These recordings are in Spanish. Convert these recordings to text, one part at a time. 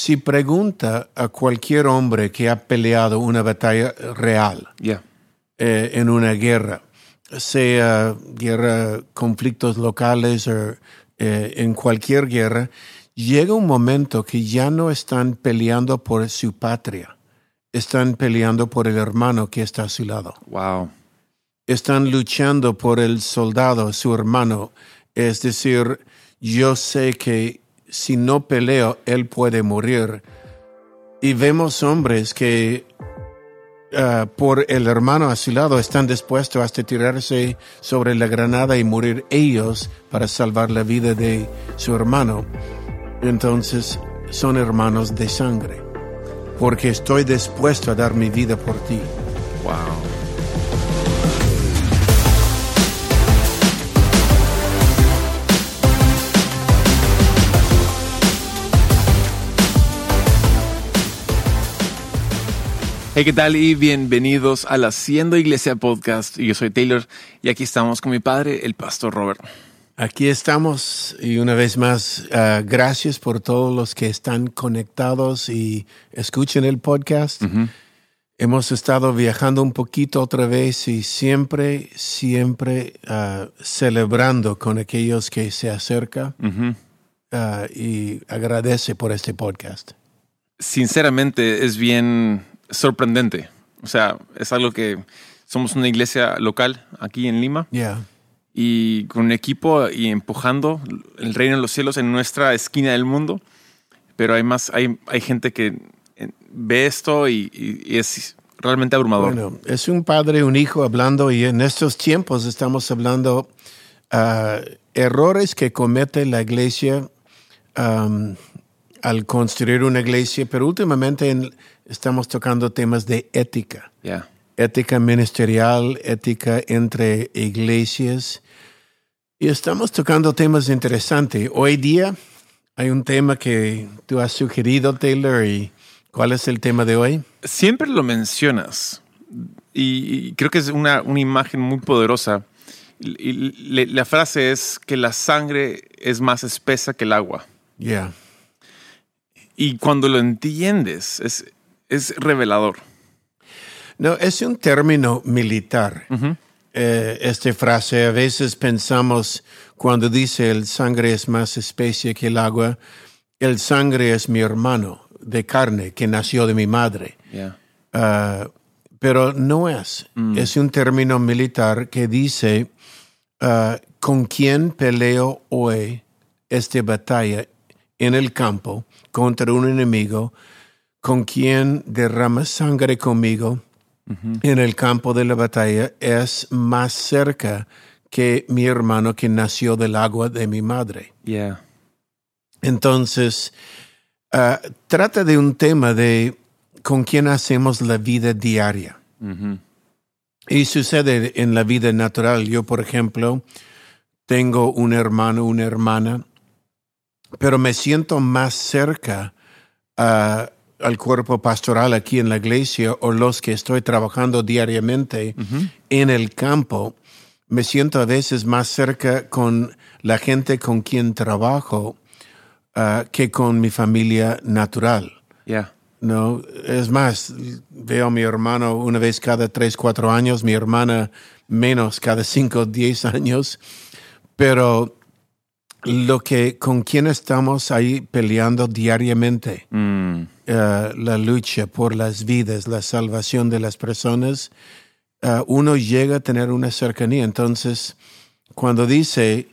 Si pregunta a cualquier hombre que ha peleado una batalla real Yeah. eh, en una guerra, sea guerra, conflictos locales o eh, en cualquier guerra, llega un momento que ya no están peleando por su patria, están peleando por el hermano que está a su lado. Wow. Están luchando por el soldado, su hermano. Es decir, yo sé que si no peleo, él puede morir. Y vemos hombres que ah, por el hermano a su lado están dispuestos hasta tirarse sobre la granada y morir ellos para salvar la vida de su hermano. Entonces son hermanos de sangre, porque estoy dispuesto a dar mi vida por ti. Wow. Hey, ¿qué tal? Y bienvenidos al Haciendo Iglesia Podcast. Yo soy Taylor y aquí estamos con mi padre, el pastor Robert. Aquí estamos y una vez más, ah, gracias por todos los que están conectados y escuchen el podcast. Hemos estado viajando un poquito otra vez y siempre, siempre ah, celebrando con aquellos que se acercan ah, y agradece por este podcast. Sinceramente, es bien sorprendente. O sea, es algo que somos una iglesia local aquí en Lima. Yeah. y con un equipo y empujando el reino de los cielos en nuestra esquina del mundo. Pero hay más, hay, hay gente que eh, ve esto y, y- y es realmente abrumador. Bueno, es un padre, un hijo hablando y en estos tiempos estamos hablando ah, errores que comete la iglesia al construir una iglesia, pero últimamente en- estamos tocando temas de ética, ética ministerial, ética entre iglesias y estamos tocando temas interesantes. Hoy día hay un tema que tú has sugerido, Taylor, y ¿cuál es el tema de hoy? Siempre lo mencionas y, creo que es una, una imagen muy poderosa. Y, y le- la frase es que la sangre es más espesa que el agua. Yeah. Y cuando lo entiendes, es, es revelador. No, es un término militar. Eh, esta frase, a veces pensamos cuando dice el sangre es más especie que el agua, el sangre es mi hermano de carne que nació de mi madre. Ah, pero no es. Es un término militar que dice ah, con quién peleo hoy esta batalla en el campo contra un enemigo, con quien derrama sangre conmigo en el campo de la batalla es más cerca que mi hermano que nació del agua de mi madre. Ya. Entonces, ah, trata de un tema de con quién hacemos la vida diaria. Y sucede en la vida natural. Yo, por ejemplo, tengo un hermano, una hermana, pero me siento más cerca ah, al cuerpo pastoral aquí en la iglesia o los que estoy trabajando diariamente en el campo. Me siento a veces más cerca con la gente con quien trabajo ah, que con mi familia natural. No, es más, veo a mi hermano una vez cada tres, cuatro años, mi hermana menos cada cinco, diez años, pero lo que con quien estamos ahí peleando diariamente, Mm. eh, la lucha por las vidas, la salvación de las personas, eh, uno llega a tener una cercanía. Entonces, cuando dice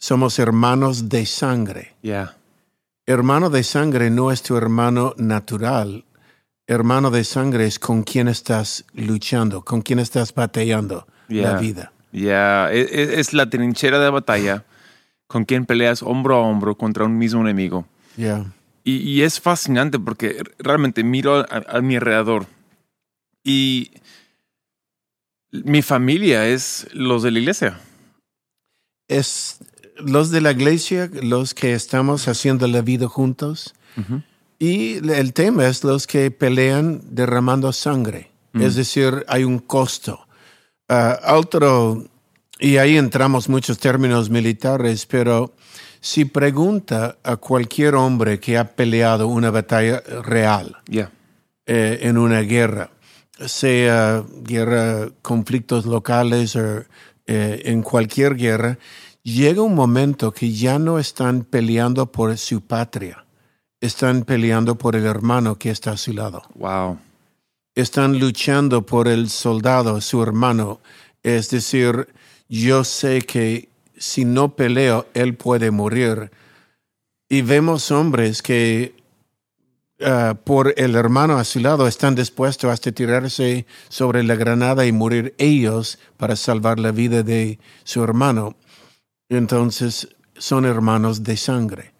somos hermanos de sangre. Hermano de sangre no es tu hermano natural. Hermano de sangre es con quien estás luchando, con quien estás batallando la vida. Ya, e- e- es, la trinchera de batalla con quien peleas hombro a hombro contra un mismo enemigo. Yeah. Y, y es fascinante porque realmente miro a, a mi alrededor y mi familia es los de la iglesia. Es los de la iglesia, los que estamos haciendo la vida juntos. Y el tema es los que pelean derramando sangre. Es decir, hay un costo. Ah, otro, y ahí entramos muchos términos militares, pero si pregunta a cualquier hombre que ha peleado una batalla real Yeah. eh, en una guerra, sea guerra, conflictos locales o eh, en cualquier guerra, llega un momento que ya no están peleando por su patria, están peleando por el hermano que está a su lado Wow. están luchando por el soldado, su hermano. Es decir, yo sé que si no peleo, él puede morir. Y vemos hombres que ah, por el hermano a su lado están dispuestos hasta tirarse sobre la granada y morir ellos para salvar la vida de su hermano. Entonces son hermanos de sangre,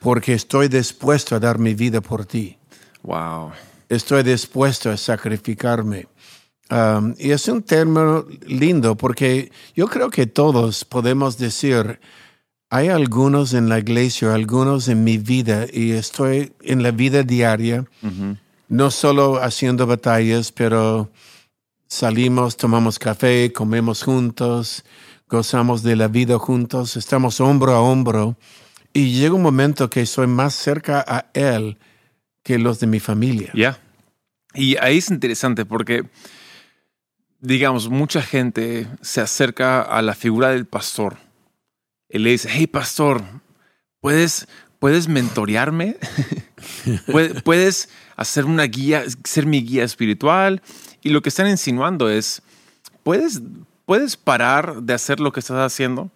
porque estoy dispuesto a dar mi vida por ti Wow. estoy dispuesto a sacrificarme. Um, y es un término lindo porque yo creo que todos podemos decir, hay algunos en la iglesia, algunos en mi vida, y estoy en la vida diaria, no solo haciendo batallas, pero salimos, tomamos café, comemos juntos, gozamos de la vida juntos, estamos hombro a hombro, y llega un momento que soy más cerca a Él que los de mi familia. Ya. Y ahí es interesante porque, digamos, mucha gente se acerca a la figura del pastor y le dice, hey, pastor, ¿puedes, ¿puedes mentorearme? ¿Puedes- ¿Puedes hacer una guía, ser mi guía espiritual? Y lo que están insinuando es, ¿puedes, ¿puedes parar de hacer lo que estás haciendo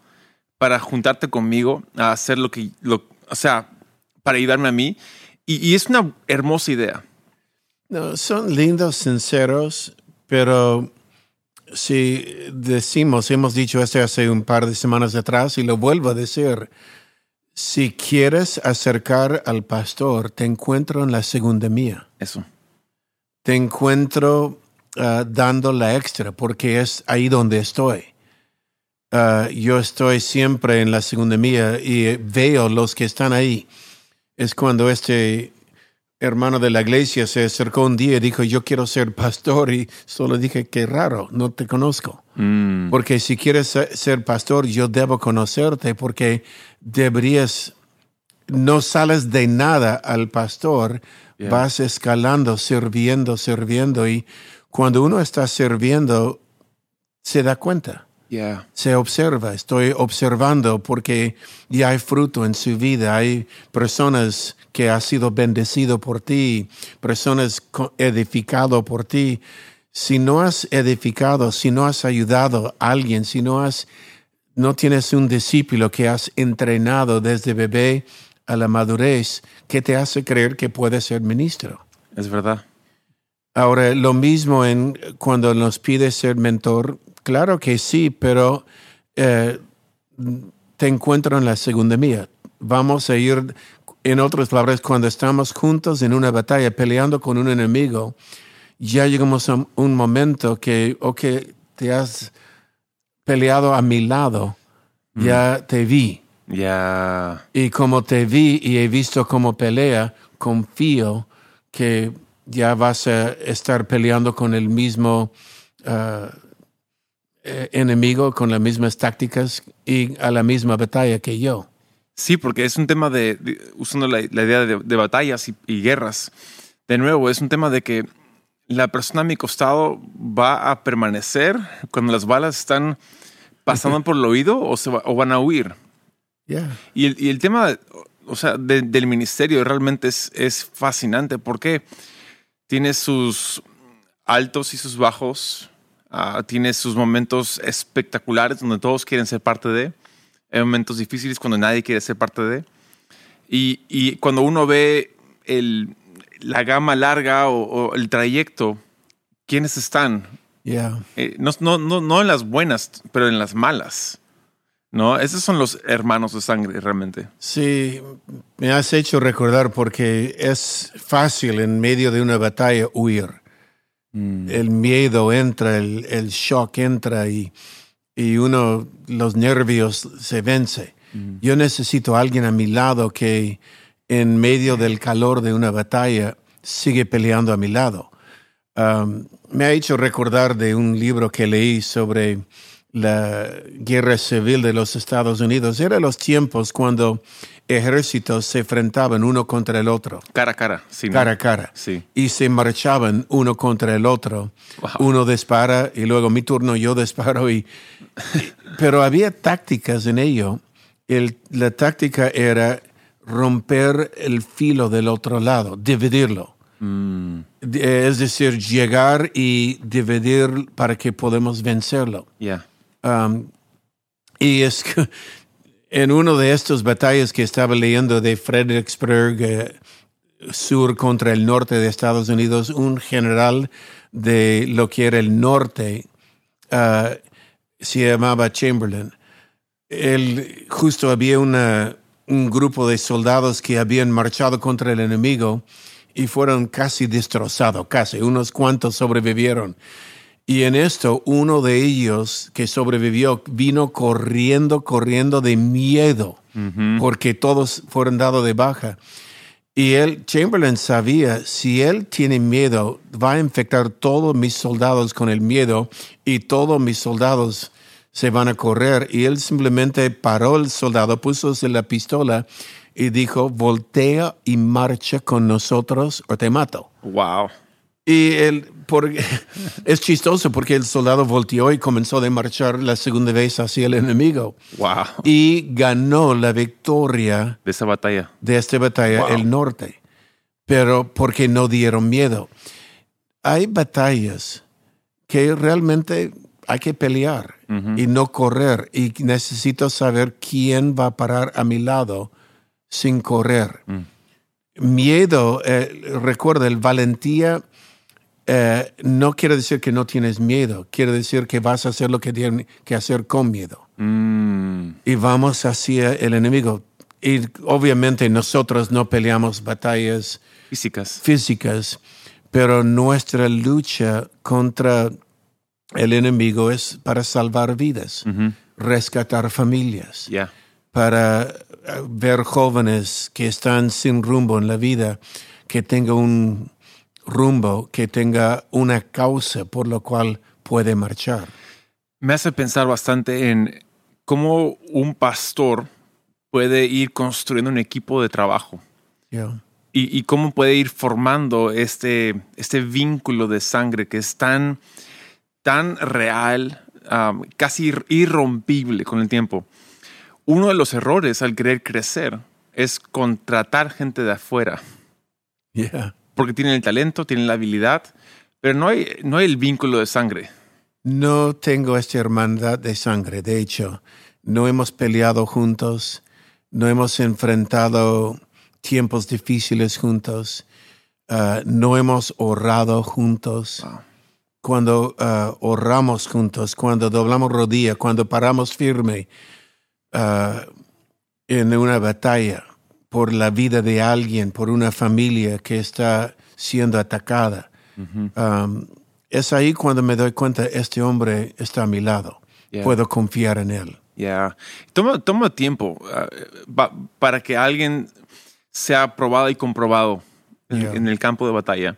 para juntarte conmigo a hacer lo que, lo, o sea, para ayudarme a mí? Y, y es una hermosa idea. No, son lindos, sinceros, pero si decimos, hemos dicho esto hace un par de semanas atrás y lo vuelvo a decir, si quieres acercar al pastor, te encuentro en la segunda mía. Eso. Te encuentro ah, dando la extra porque es ahí donde estoy. Ah, yo estoy siempre en la segunda mía y veo los que están ahí. Es cuando este hermano de la iglesia se acercó un día y dijo, yo quiero ser pastor y solo dije, qué raro, no te conozco. Mm, Porque si quieres se- ser pastor, yo debo conocerte porque deberías, no sales de nada al pastor, Yeah. vas escalando, sirviendo, sirviendo y cuando uno está sirviendo, se da cuenta yeah. se observa, estoy observando porque ya hay fruto en su vida, hay personas que ha sido bendecido por ti, personas edificado por ti. Si no has edificado, si no has ayudado a alguien, si no has, no tienes un discípulo que has entrenado desde bebé a la madurez, ¿qué te hace creer que puedes ser ministro? Es verdad. Ahora, lo mismo en cuando nos pide ser mentor, claro que sí, pero eh, te encuentro en la segunda mía. Vamos a ir, en otras palabras, cuando estamos juntos en una batalla peleando con un enemigo, ya llegamos a un momento que, ok, te has peleado a mi lado, ya te vi. Ya. Y como te vi y he visto cómo pelea, confío que ya vas a estar peleando con el mismo ah, eh, enemigo, con las mismas tácticas y a la misma batalla que yo. Sí, porque es un tema de, de- usando la, la idea de, de batallas y, y guerras. De nuevo, es un tema de que la persona a mi costado va a permanecer cuando las balas están pasando por el oído o, se va- o van a huir. Yeah. Y el, y el tema, o sea, de- del ministerio realmente es, es fascinante porque tiene sus altos y sus bajos, ah, tiene sus momentos espectaculares donde todos quieren ser parte de, hay momentos difíciles cuando nadie quiere ser parte de. Y, y cuando uno ve el, la gama larga o, o el trayecto, ¿quiénes están? Yeah. Eh, no, no, no, no en las buenas, pero en las malas. ¿No? Esos son los hermanos de sangre realmente. Sí, me has hecho recordar porque es fácil en medio de una batalla huir. El miedo entra, el, el shock entra y, y uno, los nervios se vence. Yo necesito a alguien a mi lado que en medio del calor de una batalla sigue peleando a mi lado. Um, me ha hecho recordar de un libro que leí sobre la guerra civil de los Estados Unidos. Eran los tiempos cuando ejércitos se enfrentaban uno contra el otro. Cara a cara, sí. Cara a cara. Sí. Y se marchaban uno contra el otro. Wow. Uno dispara y luego mi turno yo disparo. Y, pero había tácticas en ello. El- la táctica era romper el filo del otro lado, dividirlo. Mm, Es decir, llegar y dividir para que podamos vencerlo. Um, y es que en uno de estos batallas que estaba leyendo de Fredericksburg eh, Sur contra el norte de Estados Unidos, un general de lo que era el norte ah, se llamaba Chamberlain. Él justo había una, un grupo de soldados que habían marchado contra el enemigo y fueron casi destrozados, casi, unos cuantos sobrevivieron. Y en esto, uno de ellos que sobrevivió vino corriendo, corriendo de miedo, porque todos fueron dados de baja. Y él, Chamberlain sabía, si él tiene miedo, va a infectar todos mis soldados con el miedo y todos mis soldados se van a correr. Y él simplemente paró el soldado, puso la pistola y dijo, voltea y marcha con nosotros o te mato. Wow. Y él, por, es chistoso porque el soldado volteó y comenzó a marchar la segunda vez hacia el enemigo Wow. y ganó la victoria De esa batalla. de esta batalla Wow. el norte, pero porque no dieron miedo. Hay batallas que realmente hay que pelear y no correr y necesito saber quién va a parar a mi lado sin correr. Miedo, eh, recuerda, el valentía eh, no quiere decir que no tienes miedo, quiere decir que vas a hacer lo que tienes que hacer con miedo Mm, y vamos hacia el enemigo. Y obviamente nosotros no peleamos batallas físicas. físicas, pero nuestra lucha contra el enemigo es para salvar vidas, rescatar familias, para eh, ver jóvenes que están sin rumbo en la vida, que tenga un rumbo, que tenga una causa por la cual puede marchar. Me hace pensar bastante en cómo un pastor puede ir construyendo un equipo de trabajo Yeah. y, y cómo puede ir formando este, este vínculo de sangre que es tan, tan real, um, casi ir- irrompible con el tiempo. Uno de los errores al querer crecer es contratar gente de afuera, Yeah. Porque tienen el talento, tienen la habilidad, pero no hay, no hay el vínculo de sangre. No tengo esta hermandad de sangre. De hecho, no hemos peleado juntos, no hemos enfrentado tiempos difíciles juntos, ah, no hemos orado juntos. Wow. Cuando ah, oramos juntos, cuando doblamos rodilla, cuando paramos firme ah, en una batalla por la vida de alguien, por una familia que está siendo atacada. Um, es ahí cuando me doy cuenta, este hombre está a mi lado. Yeah. Puedo confiar en él. Ya. Toma, toma tiempo ah, pa- para que alguien sea probado y comprobado en, Yeah. en el campo de batalla.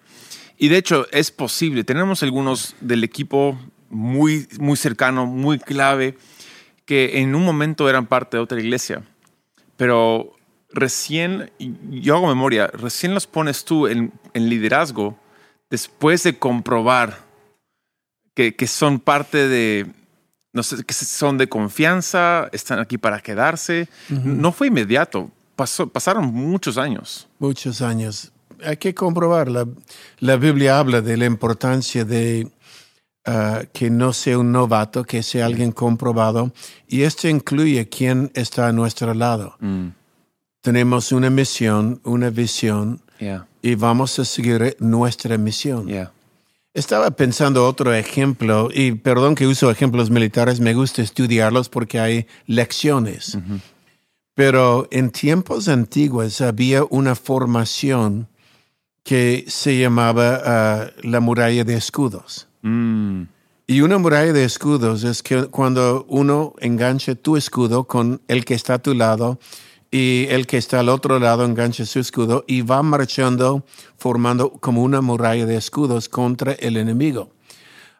Y de hecho, es posible. Tenemos algunos del equipo muy, muy cercano, muy clave, que en un momento eran parte de otra iglesia. Pero recién, yo hago memoria, recién los pones tú en, en liderazgo después de comprobar que, que son parte de, no sé, que son de confianza, están aquí para quedarse. No fue inmediato, pasó, pasaron muchos años. Muchos años. Hay que comprobar. La, la Biblia habla de la importancia de ah, que no sea un novato, que sea alguien comprobado. Y esto incluye quién está a nuestro lado. Tenemos una misión, una visión, Yeah, y vamos a seguir nuestra misión. yeah. Estaba pensando otro ejemplo, y perdón que uso ejemplos militares, me gusta estudiarlos porque hay lecciones. Pero en tiempos antiguos había una formación que se llamaba ah, la muralla de escudos. Mm, Y una muralla de escudos es que cuando uno engancha tu escudo con el que está a tu lado y el que está al otro lado engancha su escudo y va marchando formando como una muralla de escudos contra el enemigo.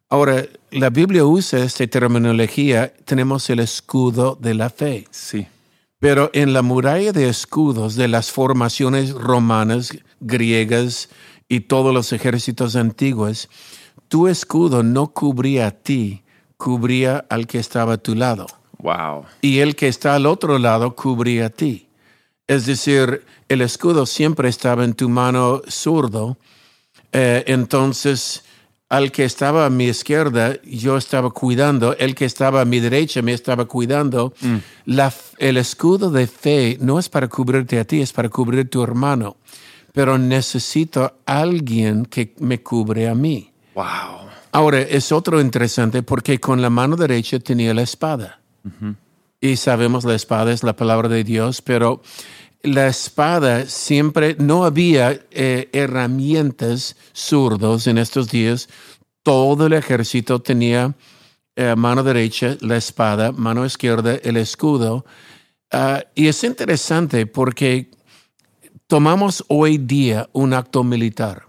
Ahora, la Biblia usa esta terminología, tenemos el escudo de la fe. Sí. Pero en la muralla de escudos de las formaciones romanas, griegas y todos los ejércitos antiguos, tu escudo no cubría a ti, cubría al que estaba a tu lado. Wow. Y el que está al otro lado cubría a ti. Es decir, el escudo siempre estaba en tu mano zurdo. Eh, entonces, al que estaba a mi izquierda, yo estaba cuidando. El que estaba a mi derecha me estaba cuidando. La, el escudo de fe no es para cubrirte a ti, es para cubrir a tu hermano. Pero necesito alguien que me cubre a mí. Wow. Ahora, es otro interesante porque con la mano derecha tenía la espada. Y sabemos la espada es la palabra de Dios, pero la espada siempre, no había eh, herramientas zurdos en estos días. Todo el ejército tenía eh, mano derecha la espada, mano izquierda el escudo. Ah, y es interesante porque tomamos hoy día un acto militar,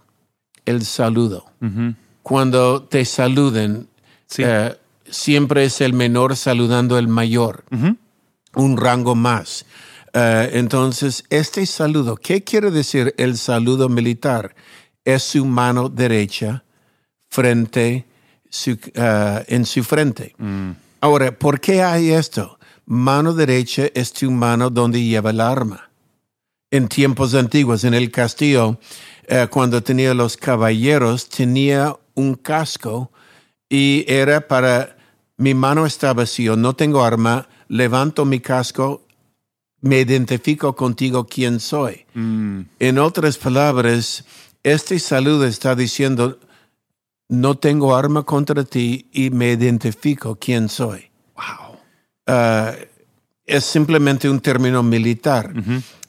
el saludo. Cuando te saluden, Sí. eh, siempre es el menor saludando al mayor, un rango más. Eh, entonces, este saludo, ¿qué quiere decir el saludo militar? Es su mano derecha frente su, eh, en su frente. Ahora, ¿por qué hay esto? Mano derecha es tu mano donde lleva el arma. En tiempos antiguos, en el castillo, eh, cuando tenía los caballeros, tenía un casco y era para mi mano está vacío, no tengo arma, levanto mi casco, me identifico contigo quién soy. En otras palabras, este saludo está diciendo, no tengo arma contra ti y me identifico quién soy. Wow. Ah, es simplemente un término militar.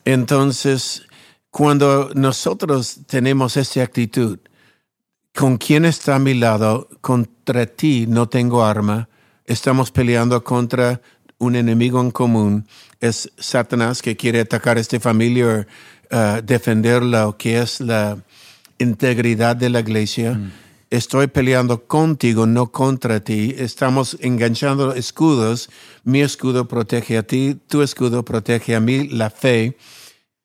Entonces, cuando nosotros tenemos esta actitud, con quién está a mi lado, contra ti no tengo arma, estamos peleando contra un enemigo en común, es Satanás que quiere atacar a esta familia, uh, defender lo que es la integridad de la iglesia. Estoy peleando contigo, no contra ti. Estamos enganchando escudos. Mi escudo protege a ti, tu escudo protege a mí, la fe.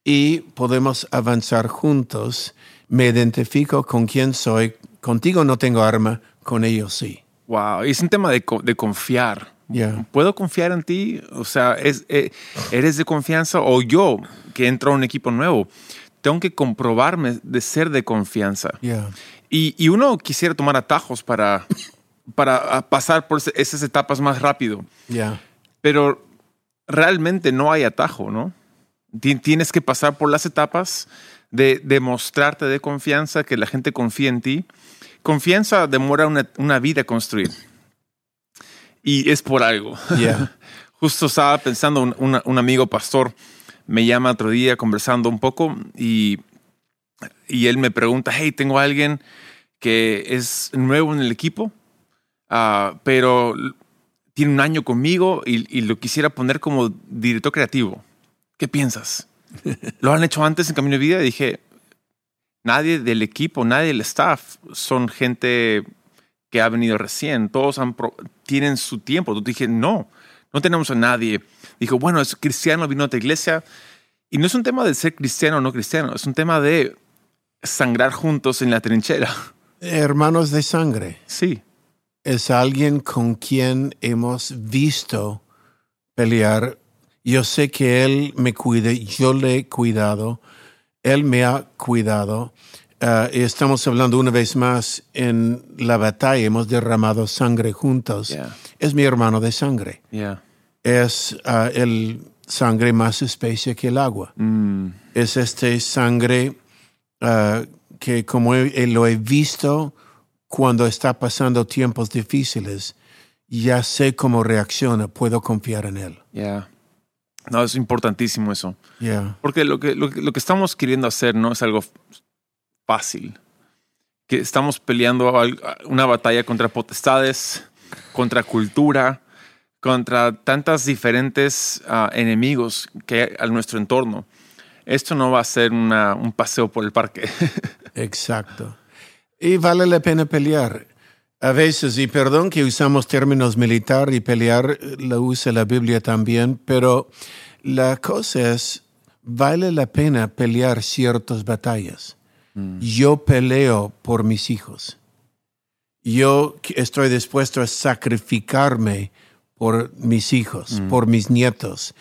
Y podemos avanzar juntos. Me identifico con quién soy. Contigo no tengo arma, con ellos sí. Wow. Y es un tema de, de confiar. Ya. ¿Puedo confiar en ti? O sea, es, eh, ¿eres de confianza? O yo, que entro a un equipo nuevo, tengo que comprobarme de ser de confianza. Yeah. Y, y uno quisiera tomar atajos para, para ah, pasar por esas etapas más rápido. Yeah. Pero realmente no hay atajo, ¿no? Ti- Tienes que pasar por las etapas de demostrarte de confianza, que la gente confía en ti. Confianza demora una, una vida construir. Y es por algo. Yeah. Justo estaba pensando, un, un- un amigo pastor me llama otro día conversando un poco y, y él me pregunta, hey, tengo a alguien que es nuevo en el equipo, ah, pero tiene un año conmigo y, y lo quisiera poner como director creativo. ¿Qué piensas? ¿Lo han hecho antes en Camino de Vida? Y dije, nadie del equipo, nadie del staff son gente que ha venido recién. Todos han tienen su tiempo. Entonces dije, no, no tenemos a nadie. Dijo, bueno, es cristiano, vino a otra iglesia. Y no es un tema de ser cristiano o no cristiano, es un tema de sangrar juntos en la trinchera. Hermanos de sangre. Sí, es alguien con quien hemos visto pelear. Yo sé que Él me cuida, yo le he cuidado, Él me ha cuidado. Y estamos hablando una vez más en la batalla, hemos derramado sangre juntos. Yeah. Es mi hermano de sangre. yeah. Es ah, el sangre más especie que el agua. Mm, Es este sangre ah, que como he- lo he visto cuando está pasando tiempos difíciles, ya sé cómo reacciona, puedo confiar en él. yeah. No, es importantísimo eso. Yeah. Porque lo que, lo, que- lo que estamos queriendo hacer no es algo fácil. Que estamos peleando una batalla contra potestades, contra cultura, contra tantas diferentes ah, enemigos que hay a nuestro entorno. Esto no va a ser una- un paseo por el parque. Exacto. Y vale la pena pelear. A veces, y perdón que usamos términos militar y pelear, lo usa la Biblia también, pero la cosa es, vale la pena pelear ciertas batallas. Yo peleo por mis hijos. Yo estoy dispuesto a sacrificarme por mis hijos, por mis nietos.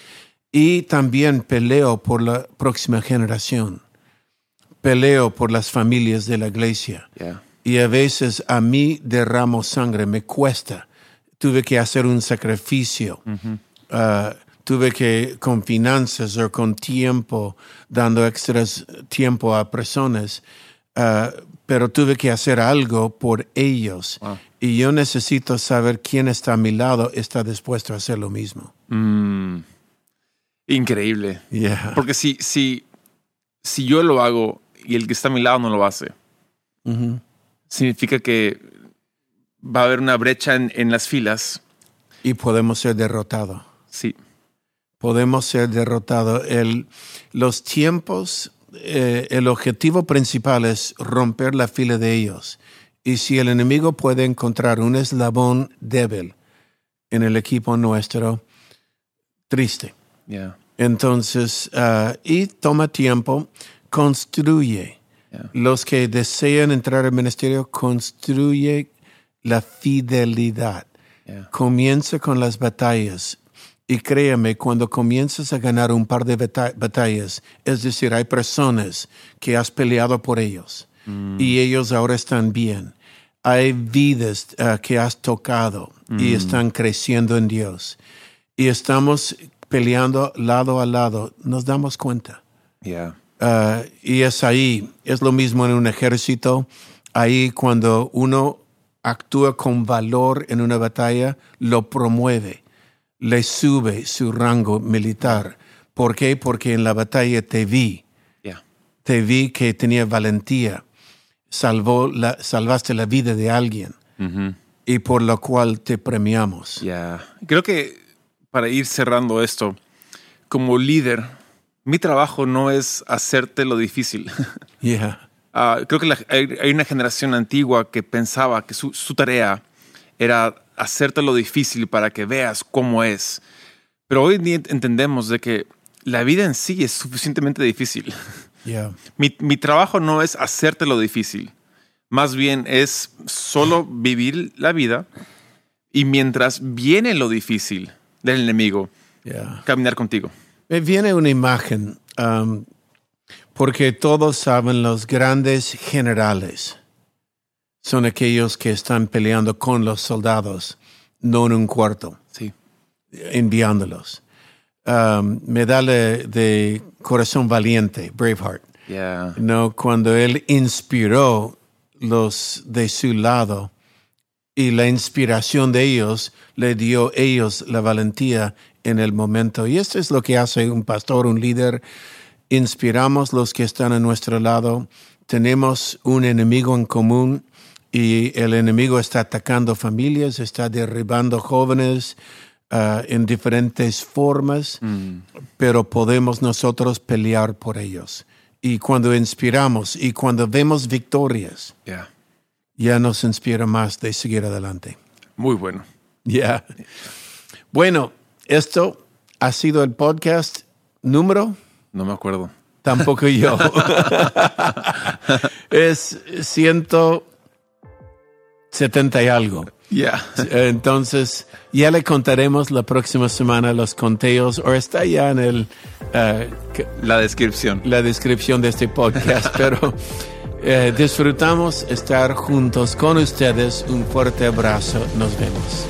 Y también peleo por la próxima generación. Peleo por las familias de la iglesia. Yeah. Y a veces a mí derramo sangre, me cuesta. Tuve que hacer un sacrificio. Uh, tuve que, con finanzas o con tiempo, dando extras tiempo a personas, uh, pero tuve que hacer algo por ellos. Wow. Y yo necesito saber quién está a mi lado, está dispuesto a hacer lo mismo. Mm. Increíble. Yeah. Porque si, si, si yo lo hago y el que está a mi lado no lo hace. Significa que va a haber una brecha en, en las filas. Y podemos ser derrotados. Sí. podemos ser derrotados. El, los tiempos, eh, el objetivo principal es romper la fila de ellos. Y si el enemigo puede encontrar un eslabón débil en el equipo nuestro, triste. Yeah. Entonces, ah, y toma tiempo, construye. Yeah. Los que desean entrar al ministerio, construye la fidelidad Yeah. comienza con las batallas. Y créeme, cuando comienzas a ganar un par de bata- batallas, es decir, hay personas que has peleado por ellos y ellos ahora están bien. Hay vidas ah, que has tocado y están creciendo en Dios. Y estamos peleando lado a lado, nos damos cuenta. Yeah. Ah, y es ahí, es lo mismo en un ejército, ahí cuando uno actúa con valor en una batalla, lo promueve, le sube su rango militar. ¿Por qué? Porque en la batalla te vi, Yeah. te vi que tenía valentía, salvó la, salvaste la vida de alguien Ujú. y por lo cual te premiamos. Ya. Creo que para ir cerrando esto, como líder, mi trabajo no es hacerte lo difícil. Yeah. Ah, creo que la- hay, hay una generación antigua que pensaba que su, su tarea era hacerte lo difícil para que veas cómo es. Pero hoy en día entendemos de que la vida en sí es suficientemente difícil. Yeah. Mi, mi trabajo no es hacerte lo difícil. Más bien es solo vivir la vida y mientras viene lo difícil del enemigo, Yeah. caminar contigo. Me viene una imagen, um, porque todos saben los grandes generales son aquellos que están peleando con los soldados, no en un cuarto, Sí. enviándolos. Um, medalla de corazón valiente, Braveheart. Yeah. No, cuando él inspiró los de su lado y la inspiración de ellos le dio a ellos la valentía en el momento. Y esto es lo que hace un pastor, un líder. Inspiramos los que están a nuestro lado. Tenemos un enemigo en común y el enemigo está atacando familias, está derribando jóvenes ah, en diferentes formas pero podemos nosotros pelear por ellos. Y cuando inspiramos y cuando vemos victorias, Yeah. ya nos inspira más de seguir adelante. Muy bueno. Ya. Bueno, esto ha sido el podcast número, No me acuerdo. tampoco yo. es 170 y algo. Yeah. Entonces, ya le contaremos la próxima semana los conteos, o está ya en el, eh, La descripción. la descripción de este podcast, pero eh, disfrutamos estar juntos con ustedes. Un fuerte abrazo. Nos vemos.